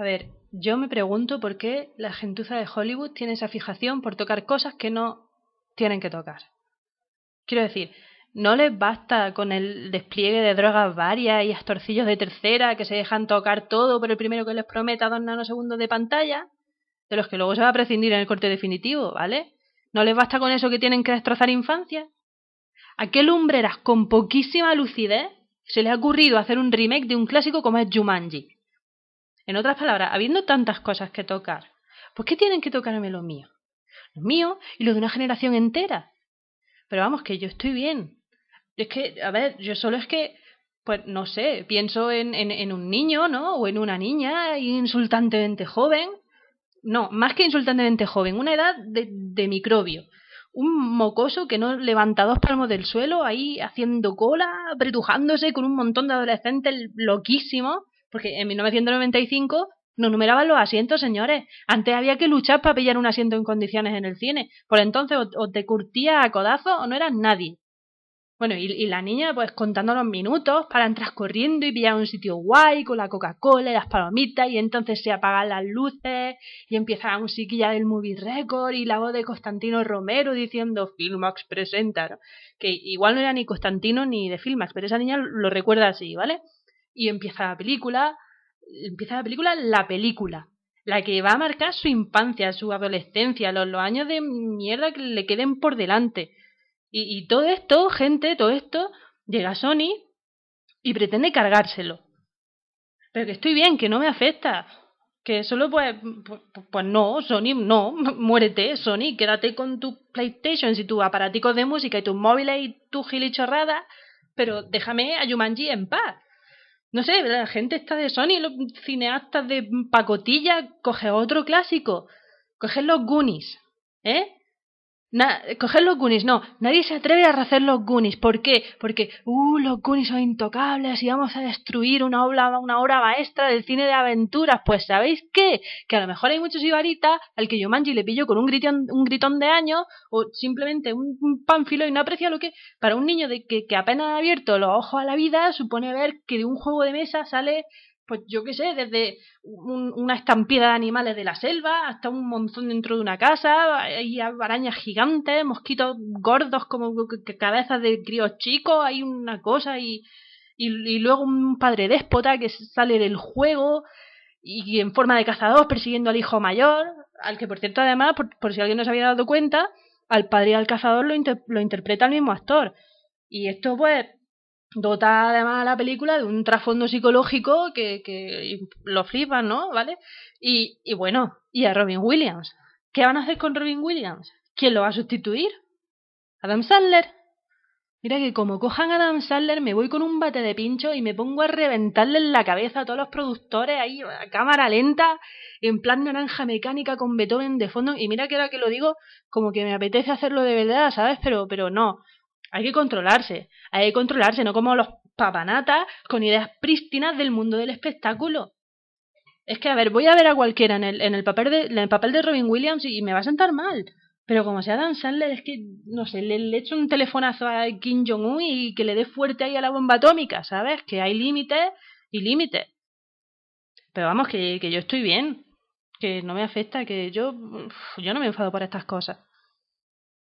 A ver, yo me pregunto por qué la gentuza de Hollywood tiene esa fijación por tocar cosas que no tienen que tocar. Quiero decir, ¿no les basta con el despliegue de drogas varias y astorcillos de tercera que se dejan tocar todo por el primero que les prometa dos nanosegundos de pantalla? De los que luego se va a prescindir en el corte definitivo, ¿vale? ¿No les basta con eso que tienen que destrozar infancia? ¿A qué lumbreras con poquísima lucidez se les ha ocurrido hacer un remake de un clásico como es Jumanji? En otras palabras, habiendo tantas cosas que tocar, ¿por qué tienen que tocarme lo mío? Lo mío y lo de una generación entera. Pero vamos, que yo estoy bien. Es que, a ver, yo solo es que, pues no sé, pienso en, un niño, ¿no? O en una niña insultantemente joven. No, más que insultantemente joven, una edad de, de microbio. Un mocoso que no levanta dos palmos del suelo ahí haciendo cola, apretujándose con un montón de adolescentes loquísimos porque en 1995 no numeraban los asientos, señores. Antes había que luchar para pillar un asiento en condiciones en el cine. Por entonces o, te curtías a codazo o no eras nadie. Bueno, y, la niña pues contando los minutos para entrar corriendo y pillar un sitio guay con la Coca-Cola y las palomitas y entonces se apagan las luces y empieza la musiquilla del movie record y la voz de Constantino Romero diciendo Filmax presenta, que igual no era ni Constantino ni de Filmax, pero esa niña lo recuerda así, ¿vale? Y empieza la película, empieza la película, la película, la que va a marcar su infancia, su adolescencia, los, los años de mierda que le queden por delante. Y, y todo esto, gente, todo esto, llega Sony y pretende cargárselo. Pero que estoy bien, que no me afecta. Que solo pues, pues, no, Sony, no, muérete, Sony, quédate con tu PlayStation y tus aparaticos de música y tus móviles y tu gilichorrada, pero déjame a Jumanji en paz. No sé, la gente está de Sony, los cineastas de pacotilla, coge otro clásico, coge los Goonies, ¿eh? Na, coger los Goonies, no, nadie se atreve a hacer los Goonies. ¿Por qué? Porque, uh, los Goonies son intocables y vamos a destruir una obra, una obra maestra del cine de aventuras. Pues, ¿sabéis qué? Que a lo mejor hay muchos ibaritas al que Yomanji le pillo con un gritón, un gritón de años o simplemente un, un pánfilo y no aprecia lo que, para un niño de que, que apenas ha abierto los ojos a la vida, supone ver que de un juego de mesa sale pues yo qué sé, desde un, una estampida de animales de la selva hasta un monzón dentro de una casa, hay arañas gigantes, mosquitos gordos como cabezas de críos chicos, hay una cosa y, y, luego un padre déspota que sale del juego y en forma de cazador persiguiendo al hijo mayor, al que por cierto además, por, por si alguien no se había dado cuenta, al padre y al cazador lo, inter lo interpreta el mismo actor. Y esto pues dota además a la película de un trasfondo psicológico que, que lo flipan, ¿no? ¿Vale? Y, y, bueno, y a Robin Williams. ¿Qué van a hacer con Robin Williams? ¿Quién lo va a sustituir? ¿Adam Sandler? Mira que como cojan a Adam Sandler me voy con un bate de pincho y me pongo a reventarle en la cabeza a todos los productores ahí a cámara lenta, en plan naranja mecánica con Beethoven de fondo. Y mira que ahora que lo digo, como que me apetece hacerlo de verdad, ¿sabes? Pero, pero no. Hay que controlarse, hay que controlarse, no como los papanatas con ideas prístinas del mundo del espectáculo. Es que, a ver, voy a ver a cualquiera en el, en el, papel, de, en el papel de Robin Williams y, me va a sentar mal. Pero como sea Dan Sandler, es que, no sé, le, le echo un telefonazo a Kim Jong-un y que le dé fuerte ahí a la bomba atómica, ¿sabes? Que hay límites y límites. Pero vamos, que, que yo estoy bien, que no me afecta, que yo, yo no me enfado por estas cosas.